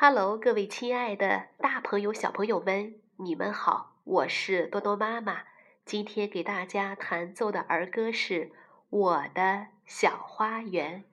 哈喽各位亲爱的大朋友小朋友们你们好我是多多妈妈。今天给大家弹奏的儿歌是我的小花园。